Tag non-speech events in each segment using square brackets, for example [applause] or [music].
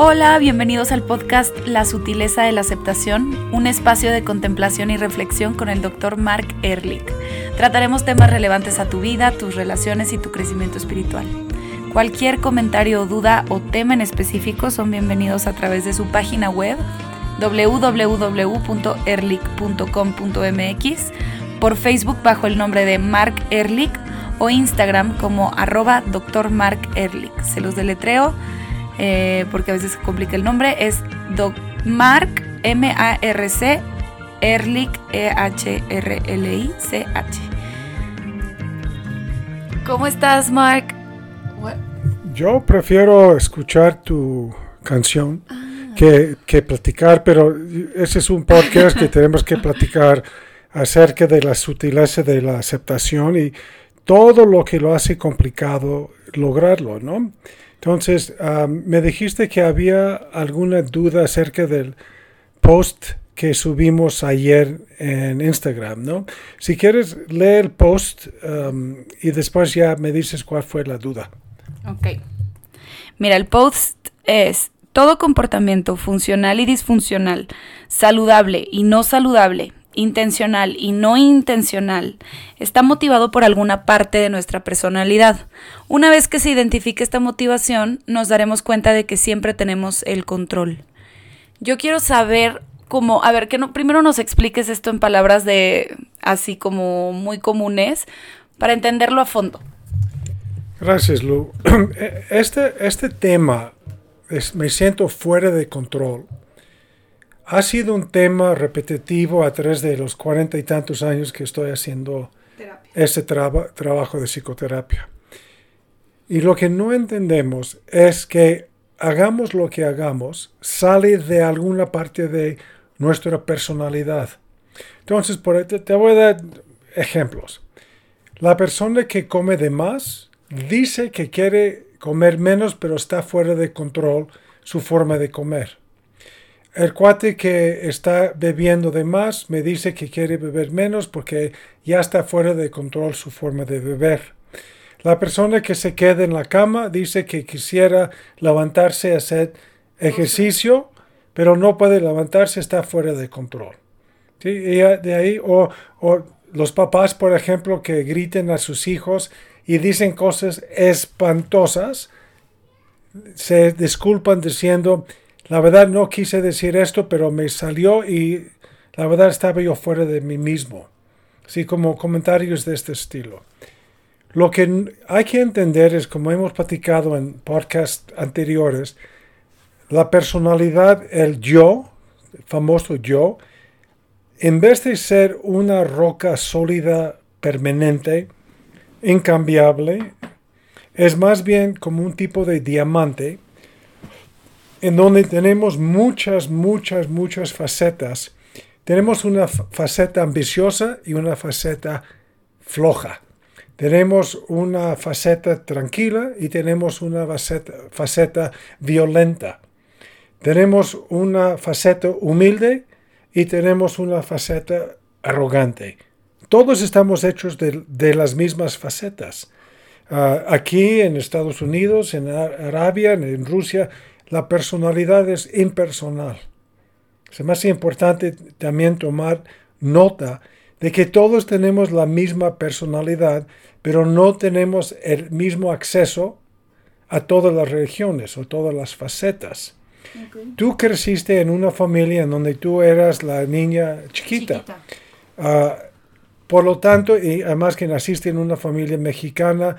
Hola, bienvenidos al podcast La sutileza de la aceptación, un espacio de contemplación y reflexión con el Dr. Mark Ehrlich. Trataremos temas relevantes a tu vida, tus relaciones y tu crecimiento espiritual. Cualquier comentario o duda o tema en específico son bienvenidos a través de su página web www.erlich.com.mx, por Facebook bajo el nombre de Mark Ehrlich o Instagram como arroba Dr. Mark Ehrlich. Se los deletreo eh, porque a veces se complica el nombre. Es Doc Mark M-A-R-C Ehrlich E-H-R-L-I-C-H. ¿Cómo estás, Mark? Yo prefiero escuchar tu canción que, que, platicar, pero ese es un podcast que tenemos que platicar [laughs] acerca de la sutileza de la aceptación y todo lo que lo hace complicado lograrlo, ¿no? Entonces, me dijiste que había alguna duda acerca del post que subimos ayer en Instagram, ¿no? Si quieres, lee el post y después ya me dices cuál fue la duda. Ok. Mira, el post es todo comportamiento funcional y disfuncional, saludable y no saludable, intencional y no intencional, está motivado por alguna parte de nuestra personalidad. Una vez que se identifique esta motivación, nos daremos cuenta de que siempre tenemos el control. Yo quiero saber cómo, a ver, que no, primero nos expliques esto en palabras de así como muy comunes para entenderlo a fondo. Gracias, Lu. [clears throat] Este, este tema me siento fuera de control ha sido un tema repetitivo a través de los cuarenta y tantos años que estoy haciendo este trabajo de psicoterapia. Y lo que no entendemos es que hagamos lo que hagamos, sale de alguna parte de nuestra personalidad. Entonces, por, te, te voy a dar ejemplos. La persona que come de más dice que quiere comer menos, pero está fuera de control su forma de comer. El cuate que está bebiendo de más me dice que quiere beber menos porque ya está fuera de control su forma de beber. La persona que se queda en la cama dice que quisiera levantarse a hacer ejercicio, pero no puede levantarse, está fuera de control. ¿Sí? Y de ahí, o, o los papás, por ejemplo, que griten a sus hijos y dicen cosas espantosas, se disculpan diciendo, la verdad no quise decir esto, pero me salió y la verdad estaba yo fuera de mí mismo. Así como comentarios de este estilo. Lo que hay que entender es, como hemos platicado en podcasts anteriores, la personalidad, el yo, el famoso yo, en vez de ser una roca sólida, permanente, incambiable, es más bien como un tipo de diamante en donde tenemos muchas, muchas, muchas facetas. Tenemos una faceta ambiciosa y una faceta floja. Tenemos una faceta tranquila y tenemos una faceta, violenta. Tenemos una faceta humilde y tenemos una faceta arrogante. Todos estamos hechos de, las mismas facetas. Ah, aquí en Estados Unidos, en Arabia, en Rusia, la personalidad es impersonal. Es más importante también tomar nota de que todos tenemos la misma personalidad, pero no tenemos el mismo acceso a todas las religiones o todas las facetas. Tú creciste en una familia en donde tú eras la niña chiquita. Ah, por lo tanto, y además que naciste en una familia mexicana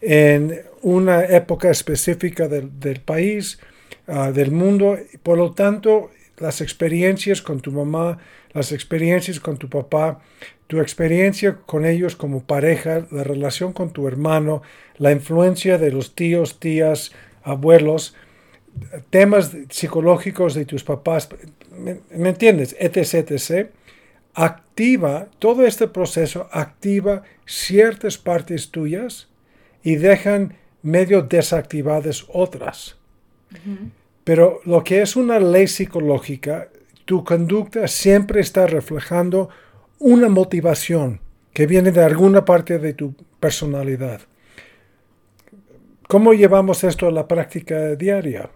en una época específica del, del país, Ah, del mundo. Por lo tanto, las experiencias con tu mamá, las experiencias con tu papá, tu experiencia con ellos como pareja, la relación con tu hermano, la influencia de los tíos, tías, abuelos, temas psicológicos de tus papás, ¿me, entiendes? Etc, etc. Activa, todo este proceso activa ciertas partes tuyas y dejan medio desactivadas otras. Pero lo que es una ley psicológica, tu conducta siempre está reflejando una motivación que viene de alguna parte de tu personalidad. ¿Cómo llevamos esto a la práctica diaria?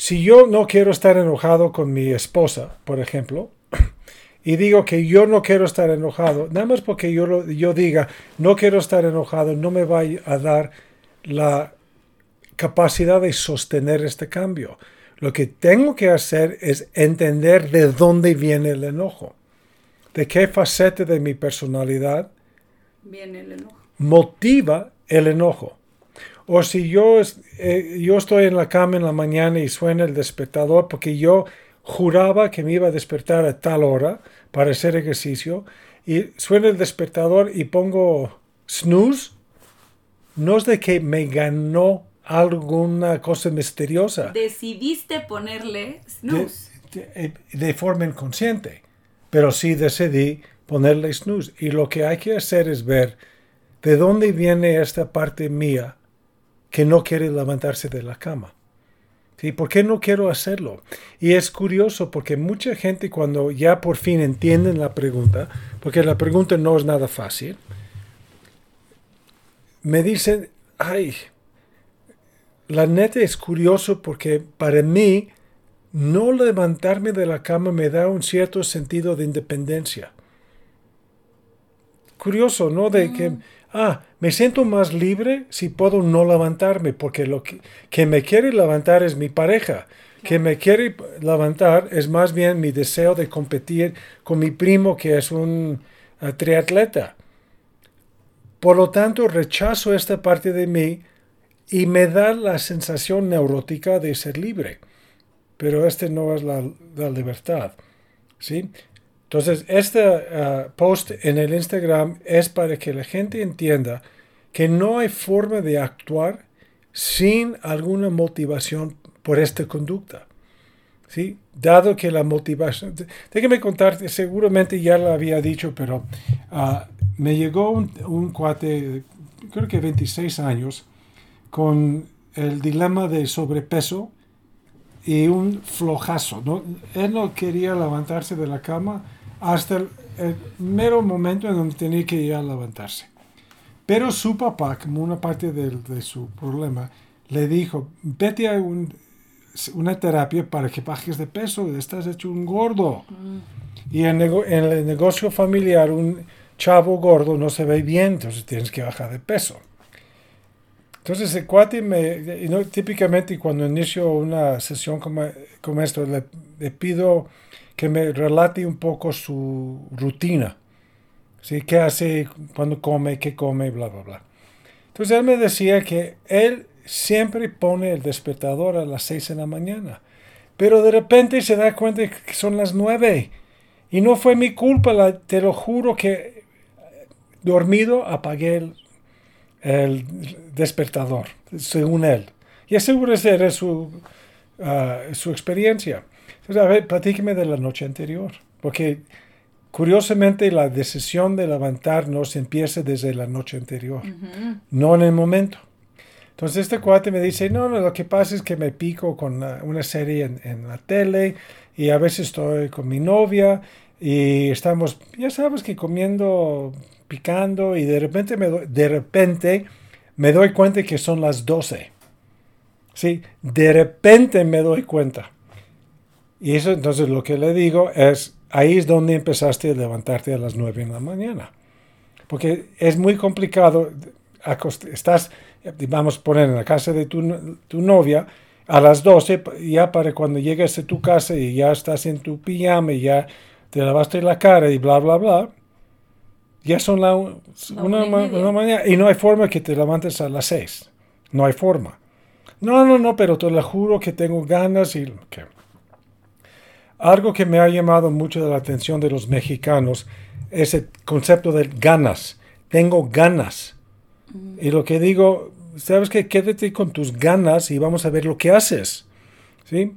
si yo no quiero estar enojado con mi esposa, por ejemplo, [clears throat] y digo que yo no quiero estar enojado, nada más porque yo, yo diga no quiero estar enojado, no me va a dar la capacidad de sostener este cambio. Lo que tengo que hacer es entender de dónde viene el enojo, de qué faceta de mi personalidad viene el enojo. motiva el enojo. O si yo, eh, yo estoy en la cama en la mañana y suena el despertador porque yo juraba que me iba a despertar a tal hora para hacer ejercicio y suena el despertador y pongo snooze, no es de que me ganó alguna cosa misteriosa. Decidiste ponerle snooze. De, de, forma inconsciente, pero sí decidí ponerle snooze. Y lo que hay que hacer es ver de dónde viene esta parte mía que no quiere levantarse de la cama. ¿Sí? ¿Por qué no quiero hacerlo? Y es curioso porque mucha gente cuando ya por fin entienden la pregunta, porque la pregunta no es nada fácil, me dicen, ay, la neta es curioso porque para mí no levantarme de la cama me da un cierto sentido de independencia. Curioso, ¿no? De que ah, me siento más libre si puedo no levantarme, porque lo que, me quiere levantar es mi pareja. Que me quiere levantar es más bien mi deseo de competir con mi primo que es un eh, triatleta. Por lo tanto, rechazo esta parte de mí y me da la sensación neurótica de ser libre. Pero este no es la, libertad. ¿sí? Entonces, este uh, post en el Instagram es para que la gente entienda que no hay forma de actuar sin alguna motivación por esta conducta. ¿Sí? Dado que la motivación... Déjeme contarte, seguramente ya lo había dicho, pero uh, me llegó un, un, cuate, creo que 26 años, con el dilema de sobrepeso y un flojazo. ¿no? Él no quería levantarse de la cama hasta el, mero momento en donde tenía que ir a levantarse. Pero su papá, como una parte de, de su problema, le dijo, vete a una terapia para que bajes de peso, estás hecho un gordo. Mm. Y en, en, el negocio familiar un chavo gordo no se ve bien, entonces tienes que bajar de peso. Entonces el cuate me, no, típicamente cuando inicio una sesión como, como esto, le, pido que me relate un poco su rutina. ¿sí? ¿Qué hace cuando come, qué come, bla, bla, bla. Entonces él me decía que él siempre pone el despertador a las 6 de la mañana, pero de repente se da cuenta que son las 9 y no fue mi culpa, te lo juro que dormido apagué el, el despertador, según él. Y seguro esa era su, ah, su experiencia. Entonces, a ver, platíqueme de la noche anterior, porque curiosamente la decisión de levantarnos empieza desde la noche anterior, no en el momento. Entonces este cuate me dice, no, no, lo que pasa es que me pico con una, serie en, en, la tele y a veces estoy con mi novia y estamos, ya sabes que comiendo, picando y de repente me doy, de repente me doy cuenta que son las 12. Sí, de repente me doy cuenta. Y eso entonces lo que le digo es, ahí es donde empezaste a levantarte a las 9 en la mañana. Porque es muy complicado, estás, vamos a poner en la casa de tu, tu novia, a las 12, ya para cuando llegues a tu casa y ya estás en tu pijama y ya te lavaste la cara y bla, bla, bla, ya son la una, una, mañana y no hay forma que te levantes a las 6. No hay forma. No, no, no, pero te lo juro que tengo ganas y... Algo que me ha llamado mucho la atención de los mexicanos es el concepto de ganas. Tengo ganas. Y lo que digo, sabes que quédate con tus ganas y vamos a ver lo que haces. ¿Sí?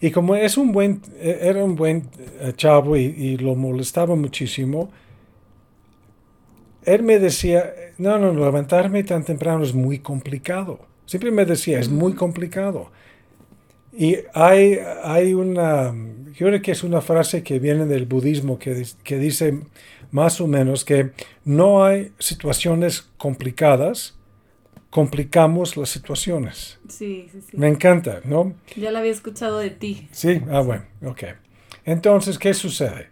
Y como es un buen, era un buen eh, chavo y, lo molestaba muchísimo, él me decía, no, no, levantarme tan temprano es muy complicado. Siempre me decía, es muy complicado. Y hay, hay una, yo creo que es una frase que viene del budismo que, que dice más o menos que no hay situaciones complicadas, complicamos las situaciones. Sí, sí, sí. Me encanta, ¿no? Ya la había escuchado de ti. Sí, ah, bueno, ok. Entonces, ¿qué sucede?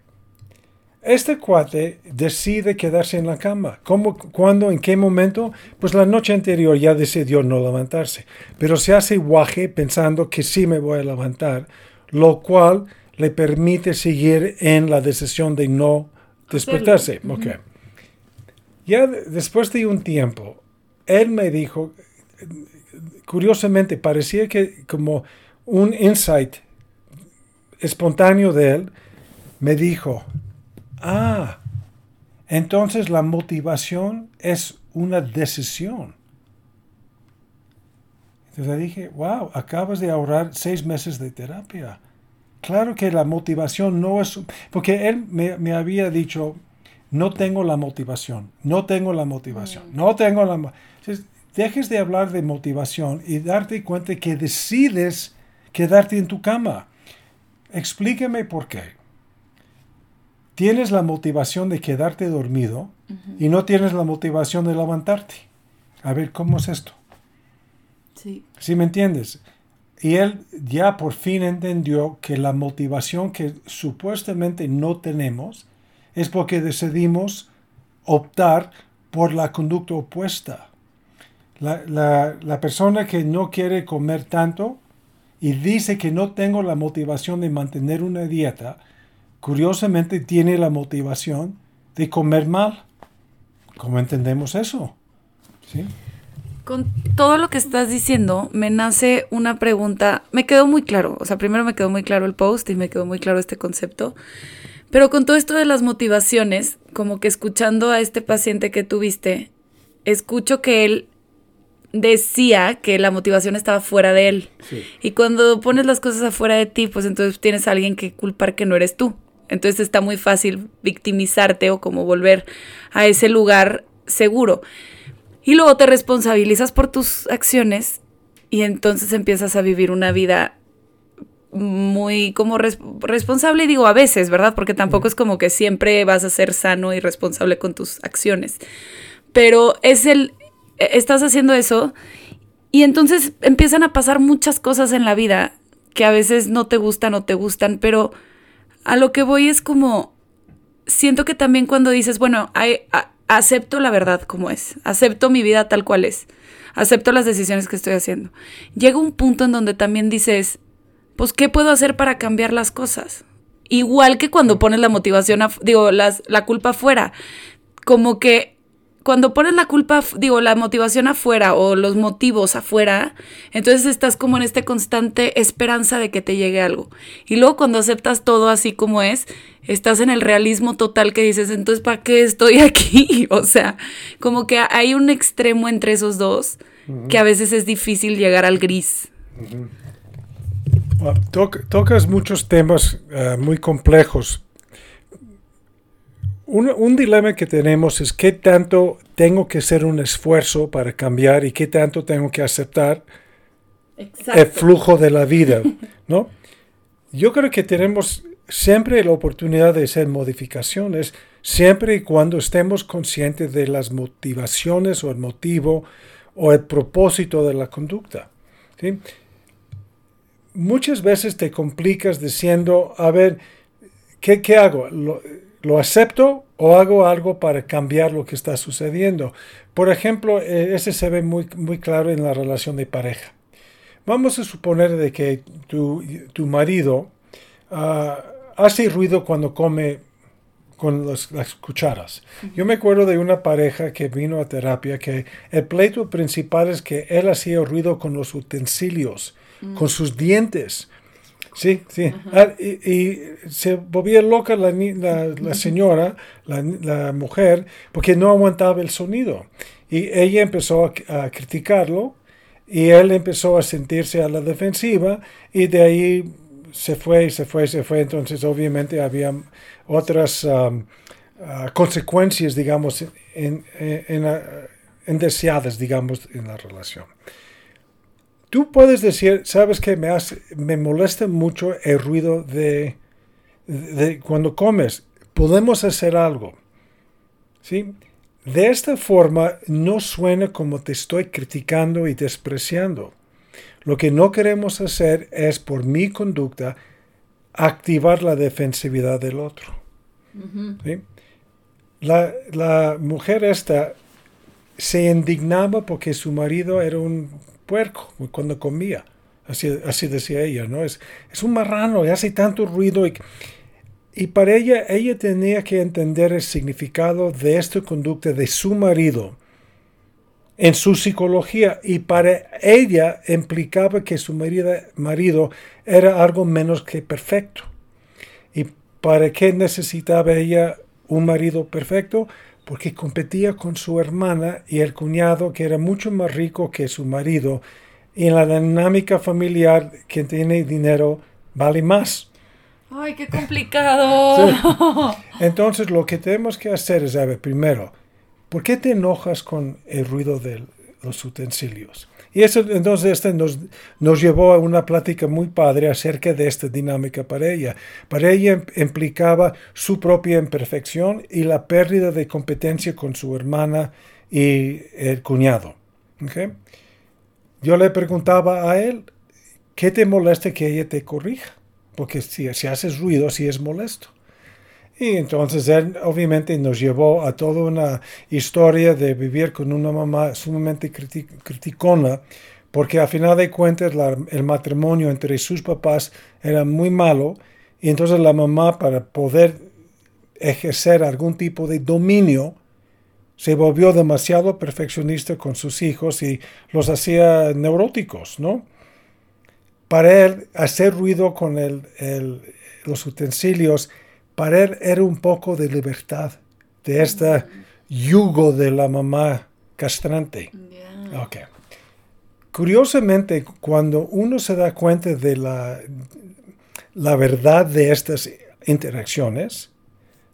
Este cuate decide quedarse en la cama. ¿Cómo, cuándo, en qué momento? Pues la noche anterior ya decidió no levantarse. Pero se hace guaje pensando que sí me voy a levantar, lo cual le permite seguir en la decisión de no despertarse. Ok. Ya después de un tiempo, él me dijo, curiosamente, parecía que como un insight espontáneo de él, me dijo, Ah, entonces la motivación es una decisión. Entonces dije, wow, acabas de ahorrar seis meses de terapia. Claro que la motivación no es... Porque él me, había dicho, no tengo la motivación, no tengo la motivación, mm. no tengo la... Entonces, dejes de hablar de motivación y darte cuenta que decides quedarte en tu cama. Explíqueme por qué tienes la motivación de quedarte dormido y no tienes la motivación de levantarte. A ver, ¿cómo es esto? Sí. ¿Sí me entiendes? Y él ya por fin entendió que la motivación que supuestamente no tenemos es porque decidimos optar por la conducta opuesta. La, la, persona que no quiere comer tanto y dice que no tengo la motivación de mantener una dieta, curiosamente tiene la motivación de comer mal. ¿Cómo entendemos eso? Con todo lo que estás diciendo, me nace una pregunta. Me quedó muy claro. O sea, primero me quedó muy claro el post y me quedó muy claro este concepto. Pero con todo esto de las motivaciones, como que escuchando a este paciente que tuviste, escucho que él decía que la motivación estaba fuera de él. Y cuando pones las cosas afuera de ti, pues entonces tienes a alguien que culpar que no eres tú. Entonces está muy fácil victimizarte o como volver a ese lugar seguro. Y luego te responsabilizas por tus acciones y entonces empiezas a vivir una vida muy como responsable, y digo a veces, ¿verdad? Porque tampoco es como que siempre vas a ser sano y responsable con tus acciones. Pero es el, estás haciendo eso y entonces empiezan a pasar muchas cosas en la vida que a veces no te gustan o te gustan, pero a lo que voy es como, siento que también cuando dices, bueno, acepto la verdad como es, acepto mi vida tal cual es, acepto las decisiones que estoy haciendo, llega un punto en donde también dices, pues, ¿qué puedo hacer para cambiar las cosas? Igual que cuando pones la motivación, digo, las, la culpa afuera, como que cuando pones la culpa, digo, la motivación afuera o los motivos afuera, entonces estás como en esta constante esperanza de que te llegue algo. Y luego cuando aceptas todo así como es, estás en el realismo total que dices, entonces, ¿para qué estoy [laughs] aquí? o sea, como que hay un extremo entre esos dos que a veces es difícil llegar al gris. Ah, tocas muchos temas eh, muy complejos, un, dilema que tenemos es qué tanto tengo que hacer un esfuerzo para cambiar y qué tanto tengo que aceptar el flujo de la vida, [laughs] ¿no? Yo creo que tenemos siempre la oportunidad de hacer modificaciones, siempre y cuando estemos conscientes de las motivaciones o el motivo o el propósito de la conducta. Muchas veces te complicas diciendo, a ver, ¿qué, qué hago? ¿Lo acepto o hago algo para cambiar lo que está sucediendo? Por ejemplo, eh, ese se ve muy, muy claro en la relación de pareja. Vamos a suponer de que tu, tu marido ah, hace ruido cuando come con las cucharas. Yo me acuerdo de una pareja que vino a terapia que el pleito principal es que él hacía ruido con los utensilios, con sus dientes. Sí, sí. Ah, y, se volvía loca la, la, señora, la, mujer, porque no aguantaba el sonido. Y ella empezó a, criticarlo y él empezó a sentirse a la defensiva y de ahí se fue, se fue, se fue. Entonces obviamente había otras um, ah, consecuencias, digamos, en, en, deseadas, digamos, en la relación. Tú puedes decir, sabes que me, hace, me molesta mucho el ruido de, de, cuando comes. Podemos hacer algo. ¿Sí? De esta forma no suena como te estoy criticando y despreciando. Lo que no queremos hacer es, por mi conducta, activar la defensividad del otro. la, la, mujer esta se indignaba porque su marido era un puerco cuando comía. Así, así decía ella, ¿no? Es, es un marrano y hace tanto ruido. Y, y para ella, ella tenía que entender el significado de esta conducta de su marido en su psicología y para ella implicaba que su marido, marido era algo menos que perfecto. ¿Y para qué necesitaba ella un marido perfecto? Porque competía con su hermana y el cuñado que era mucho más rico que su marido y en la dinámica familiar quien tiene dinero vale más. Ay, qué complicado. [laughs] Entonces lo que tenemos que hacer es, a ver, primero, ¿por qué te enojas con el ruido de los utensilios? Y eso entonces este nos, nos llevó a una plática muy padre acerca de esta dinámica para ella. Para ella implicaba su propia imperfección y la pérdida de competencia con su hermana y el cuñado. ¿Okay? Yo le preguntaba a él, ¿qué te molesta que ella te corrija? Porque si, si haces ruido, sí es molesto. Y entonces él obviamente nos llevó a toda una historia de vivir con una mamá sumamente criticona, porque a final de cuentas el matrimonio entre sus papás era muy malo, y entonces la mamá para poder ejercer algún tipo de dominio, se volvió demasiado perfeccionista con sus hijos y los hacía neuróticos, ¿no? Para él, hacer ruido con el, los utensilios, para él era un poco de libertad, de este yugo de la mamá castrante. Okay. Curiosamente, cuando uno se da cuenta de la, la verdad de estas interacciones,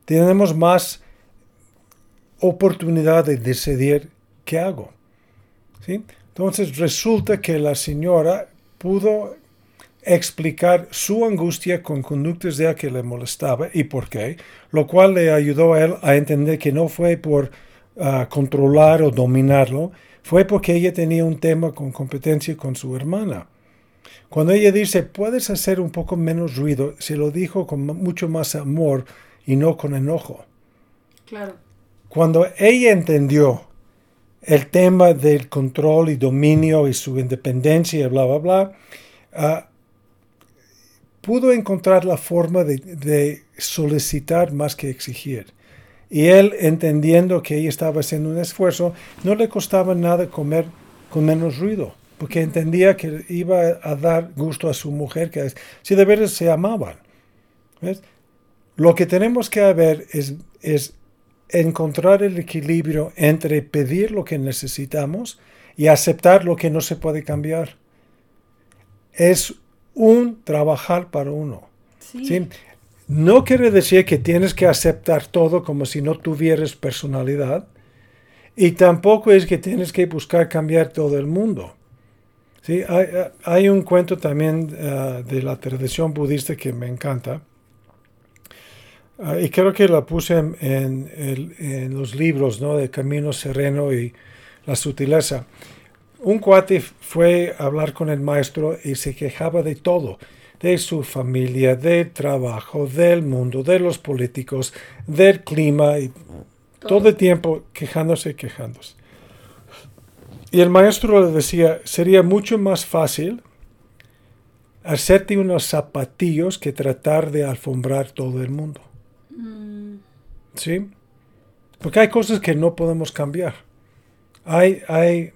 tenemos más oportunidad de decidir qué hago. ¿sí? Entonces resulta que la señora pudo explicar su angustia con conductas de que le molestaba y por qué, lo cual le ayudó a él a entender que no fue por ah, controlar o dominarlo, fue porque ella tenía un tema con competencia con su hermana. Cuando ella dice, puedes hacer un poco menos ruido, se lo dijo con mucho más amor y no con enojo. Claro. Cuando ella entendió el tema del control y dominio y su independencia, bla, bla, bla, ah, pudo encontrar la forma de, solicitar más que exigir. Y él, entendiendo que ella estaba haciendo un esfuerzo, no le costaba nada comer con menos ruido, porque entendía que iba a dar gusto a su mujer, que si de veras se amaban. Lo que tenemos que ver es, es encontrar el equilibrio entre pedir lo que necesitamos y aceptar lo que no se puede cambiar. Es un trabajar para uno. No quiere decir que tienes que aceptar todo como si no tuvieras personalidad y tampoco es que tienes que buscar cambiar todo el mundo. ¿Sí? Hay, un cuento también ah, de la tradición budista que me encanta Ah, y creo que la puse en, los libros ¿no? de Camino Sereno y la sutileza. Un cuate fue a hablar con el maestro y se quejaba de todo, de su familia, del trabajo, del mundo, de los políticos, del clima, y todo, el tiempo quejándose, quejándose. Y el maestro le decía, sería mucho más fácil hacerte unos zapatillos que tratar de alfombrar todo el mundo. ¿Sí? Porque hay cosas que no podemos cambiar. Hay, hay,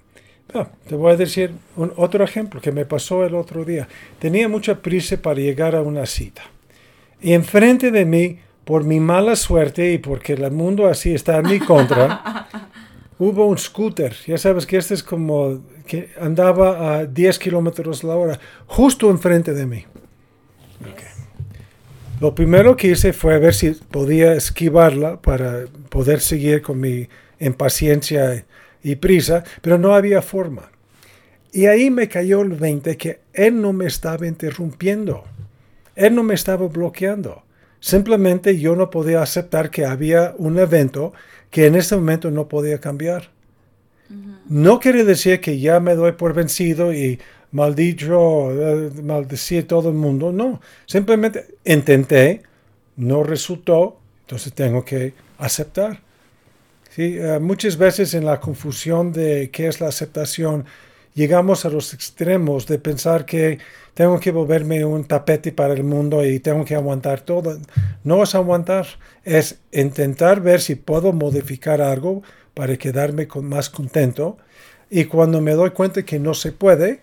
te voy a decir un, otro ejemplo que me pasó el otro día. Tenía mucha prisa para llegar a una cita. Y enfrente de mí, por mi mala suerte y porque el mundo así está en mi contra, [laughs] hubo un scooter. Ya sabes que este es como que andaba a 10 kilómetros la hora, justo enfrente de mí. Lo primero que hice fue ver si podía esquivarla para poder seguir con mi impaciencia y prisa, pero no había forma. Y ahí me cayó el 20 que él no me estaba interrumpiendo. Él no me estaba bloqueando. Simplemente yo no podía aceptar que había un evento que en ese momento no podía cambiar. No quiere decir que ya me doy por vencido y maldito, eh, maldecir todo el mundo. No, simplemente intenté, no resultó, entonces tengo que aceptar. Eh, muchas veces en la confusión de qué es la aceptación, llegamos a los extremos de pensar que tengo que volverme un tapete para el mundo y tengo que aguantar todo. No es aguantar, es intentar ver si puedo modificar algo para quedarme más contento. Y cuando me doy cuenta que no se puede,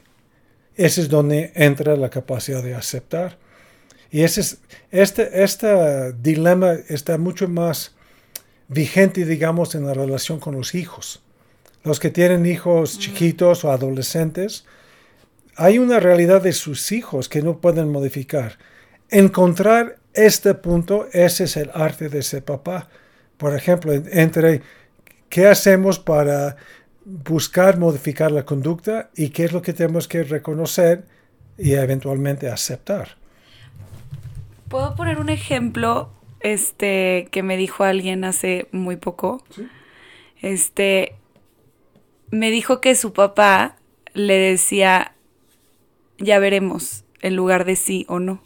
ese es donde entra la capacidad de aceptar. Y ese es, este, este dilema está mucho más vigente, digamos, en la relación con los hijos. Los que tienen hijos chiquitos o adolescentes, hay una realidad de sus hijos que no pueden modificar. Encontrar este punto, ese es el arte de ser papá. Por ejemplo, entre qué hacemos para buscar modificar la conducta y qué es lo que tenemos que reconocer y eventualmente aceptar. ¿Puedo poner un ejemplo este, que me dijo alguien hace muy poco? Este, me dijo que su papá le decía, ya veremos, en lugar de sí o no.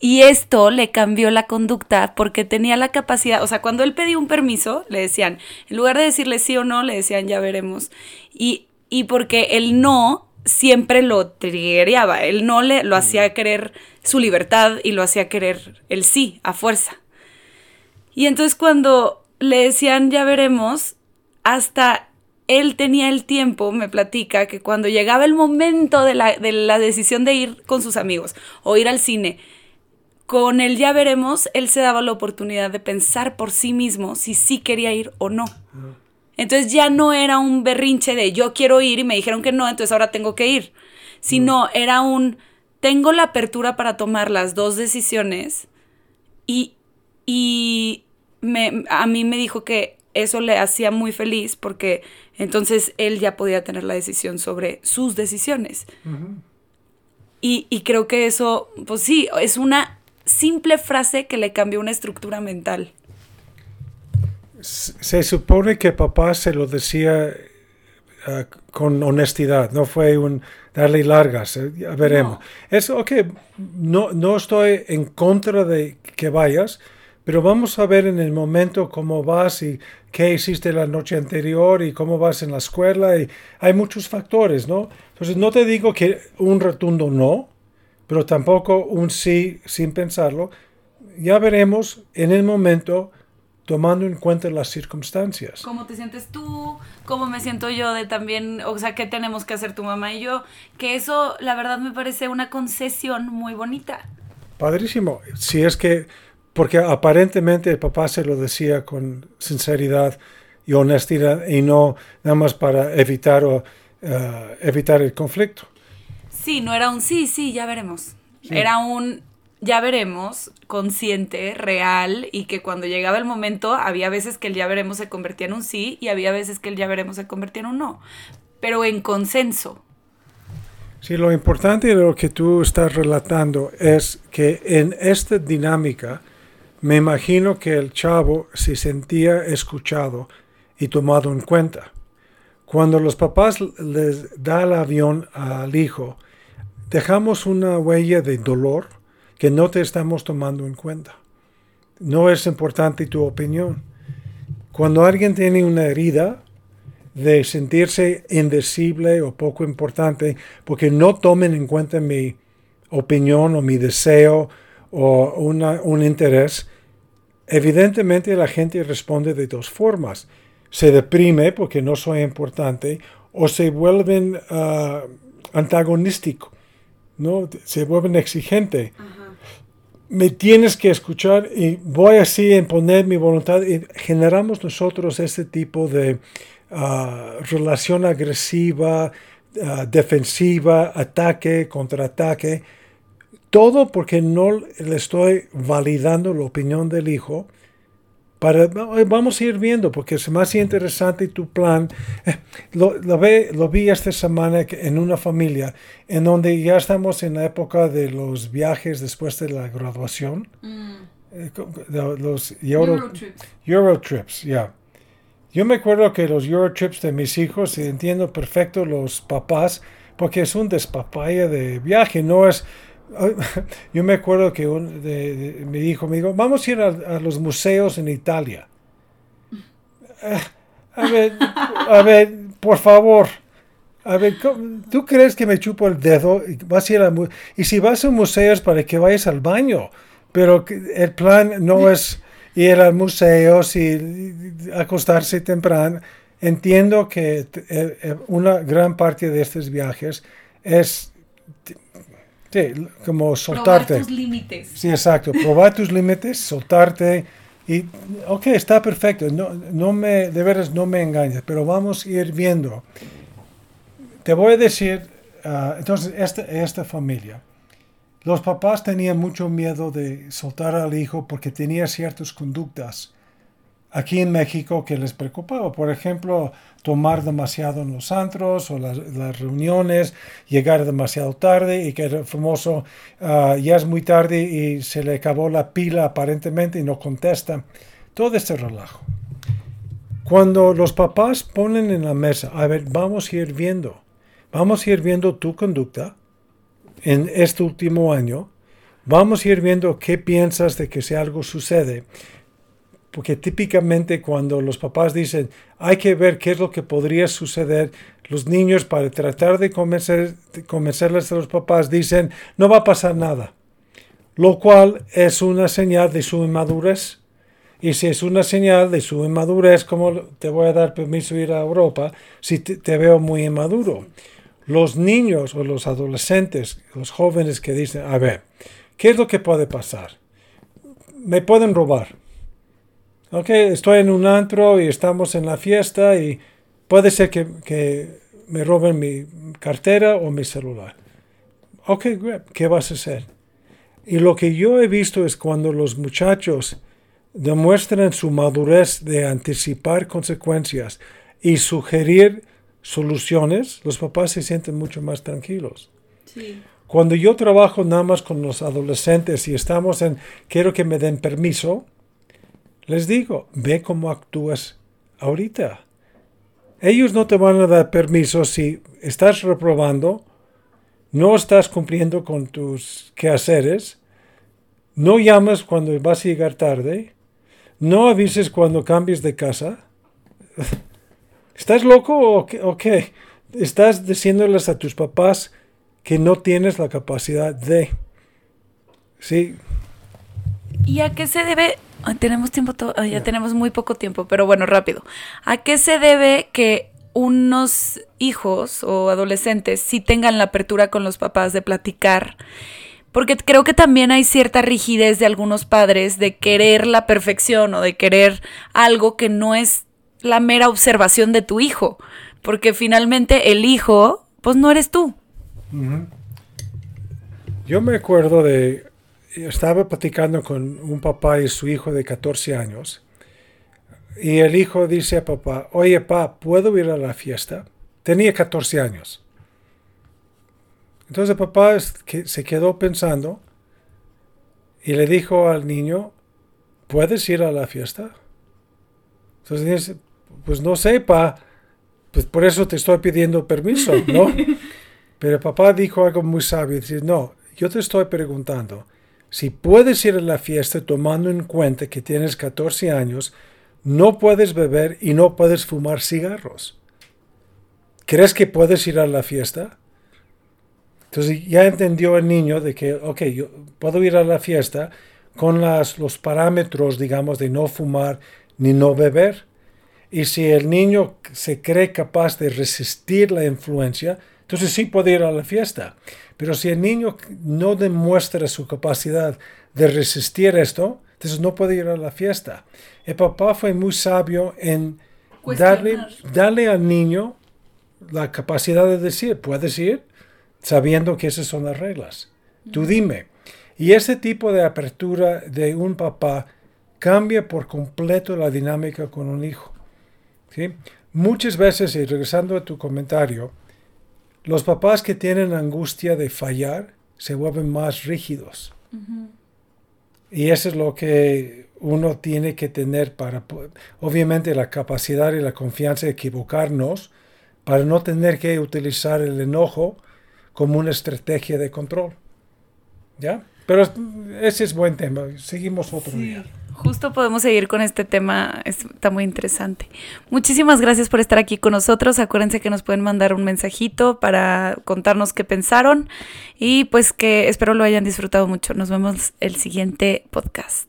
Y esto le cambió la conducta porque tenía la capacidad, o sea, cuando él pedía un permiso, le decían, en lugar de decirle sí o no, le decían ya veremos. Y, y porque el no siempre lo triggereaba, el no le, lo hacía querer su libertad y lo hacía querer el sí a fuerza. Y entonces cuando le decían ya veremos, hasta él tenía el tiempo, me platica, que cuando llegaba el momento de la, de la decisión de ir con sus amigos o ir al cine, con el ya veremos, él se daba la oportunidad de pensar por sí mismo si sí quería ir o no. Entonces ya no era un berrinche de yo quiero ir y me dijeron que no, entonces ahora tengo que ir, sino era un tengo la apertura para tomar las dos decisiones y, y me, a mí me dijo que eso le hacía muy feliz porque entonces él ya podía tener la decisión sobre sus decisiones. y, y, creo que eso, pues sí, es una simple frase que le cambió una estructura mental. Se supone que papá se lo decía ah, con honestidad, no fue un darle largas, eh, ya veremos. Es ok, no, no estoy en contra de que vayas, pero vamos a ver en el momento cómo vas y qué hiciste la noche anterior y cómo vas en la escuela. Y hay muchos factores, ¿no? Entonces no te digo que un rotundo no, pero tampoco un sí sin pensarlo. Ya veremos en el momento tomando en cuenta las circunstancias. ¿Cómo te sientes tú? ¿Cómo me siento yo de también, o sea, qué tenemos que hacer tu mamá y yo? Que eso, la verdad, me parece una concesión muy bonita. Padrísimo. Si es que porque aparentemente el papá se lo decía con sinceridad y honestidad y no nada más para evitar o eh, evitar el conflicto. Sí, no era un sí, sí, ya veremos. Era un ya veremos, consciente, real, y que cuando llegaba el momento, había veces que el ya veremos se convertía en un sí y había veces que el ya veremos se convertía en un no, pero en consenso. Sí, lo importante de lo que tú estás relatando es que en esta dinámica, me imagino que el chavo se sentía escuchado y tomado en cuenta. Cuando los papás les da el avión al hijo, dejamos una huella de dolor que no te estamos tomando en cuenta. No es importante tu opinión. Cuando alguien tiene una herida de sentirse indecible o poco importante porque no tomen en cuenta mi opinión o mi deseo o un interés, Evidentemente la gente responde de dos formas. Se deprime porque no soy importante o se vuelven uh, antagonísticos, ¿no? se vuelven exigentes. Me tienes que escuchar y voy así a imponer mi voluntad y generamos nosotros este tipo de uh, relación agresiva, uh, defensiva, ataque, contraataque todo porque no le estoy validando la opinión del hijo para, vamos a ir viendo, porque es más interesante tu plan. Eh, lo, lo, ve, lo vi esta semana en una familia, en donde ya estamos en la época de los viajes después de la graduación. Mm. Eh, los Euro, Eurotrips. ya. Yo me acuerdo que los Eurotrips de mis hijos, y entiendo perfecto los papás, porque es un despapaya de viaje, no es [laughs] yo me acuerdo que un, de, mi hijo me dijo, vamos a ir a, los museos en Italia. Eh, a ver, a ver, por favor. A ver, ¿tú crees que me chupo el dedo y vas a ir a y si vas a un museo es para que vayas al baño? Pero el plan no [laughs] es ir a museos y acostarse temprano. Entiendo que eh, eh, una gran parte de estos viajes es Sí, como soltarte. Probar tus límites. Sí, exacto. Probar tus límites, soltarte. Y, ok, está perfecto. No, no me, de veras no me engañes, pero vamos a ir viendo. Te voy a decir, ah, entonces, esta, esta familia. Los papás tenían mucho miedo de soltar al hijo porque tenía ciertas conductas aquí en México que les preocupaba. Por ejemplo, tomar demasiado en los antros o las, reuniones, llegar demasiado tarde y que el famoso ah, ya es muy tarde y se le acabó la pila aparentemente y no contesta. Todo este relajo. Cuando los papás ponen en la mesa, a ver, vamos a ir viendo, vamos a ir viendo tu conducta en este último año, vamos a ir viendo qué piensas de que si algo sucede, porque típicamente cuando los papás dicen hay que ver qué es lo que podría suceder, los niños para tratar de, convencer, convencerles a los papás dicen no va a pasar nada, lo cual es una señal de su inmadurez. Y si es una señal de su inmadurez, como te voy a dar permiso ir a Europa si te veo muy inmaduro? Los niños o los adolescentes, los jóvenes que dicen, a ver, ¿qué es lo que puede pasar? Me pueden robar ok, estoy en un antro y estamos en la fiesta y puede ser que, me roben mi cartera o mi celular. Ok, ¿qué vas a hacer? Y lo que yo he visto es cuando los muchachos demuestran su madurez de anticipar consecuencias y sugerir soluciones, los papás se sienten mucho más tranquilos. Cuando yo trabajo nada más con los adolescentes y estamos en, quiero que me den permiso, les digo, ve cómo actúas ahorita. Ellos no te van a dar permiso si estás reprobando, no estás cumpliendo con tus quehaceres, no llamas cuando vas a llegar tarde, no avises cuando cambies de casa. [laughs] ¿Estás loco o qué? Estás diciéndoles a tus papás que no tienes la capacidad de... Sí. ¿Y a qué se debe tenemos tiempo, ya tenemos muy poco tiempo, pero bueno, rápido. ¿A qué se debe que unos hijos o adolescentes sí tengan la apertura con los papás de platicar? Porque creo que también hay cierta rigidez de algunos padres de querer la perfección o de querer algo que no es la mera observación de tu hijo. Porque finalmente el hijo, pues no eres tú. Yo me acuerdo de estaba platicando con un papá y su hijo de 14 años. Y el hijo dice a papá, oye papá, ¿puedo ir a la fiesta? Tenía 14 años. Entonces papá se quedó pensando y le dijo al niño, ¿puedes ir a la fiesta? Entonces dice, pues no sé, pa, pues por eso te estoy pidiendo permiso, ¿no? [laughs] Pero el papá dijo algo muy sabio, dice, no, yo te estoy preguntando, si puedes ir a la fiesta tomando en cuenta que tienes 14 años, no puedes beber y no puedes fumar cigarros. ¿Crees que puedes ir a la fiesta? Entonces ya entendió el niño de que, ok, yo puedo ir a la fiesta con las, los parámetros, digamos, de no fumar ni no beber. Y si el niño se cree capaz de resistir la influencia, entonces sí puede ir a la fiesta. Pero si el niño no demuestra su capacidad de resistir esto, entonces no puede ir a la fiesta. El papá fue muy sabio en darle, darle al niño la capacidad de decir, puedes ir, sabiendo que esas son las reglas. Tú dime. Y ese tipo de apertura de un papá cambia por completo la dinámica con un hijo. ¿sí? Muchas veces, y regresando a tu comentario, los papás que tienen angustia de fallar se vuelven más rígidos. Y eso es lo que uno tiene que tener para, obviamente, la capacidad y la confianza de equivocarnos para no tener que utilizar el enojo como una estrategia de control. ¿Ya? Pero ese es buen tema. Seguimos otro día. Justo podemos seguir con este tema, está muy interesante. Muchísimas gracias por estar aquí con nosotros. Acuérdense que nos pueden mandar un mensajito para contarnos qué pensaron y pues que espero lo hayan disfrutado mucho. Nos vemos el siguiente podcast.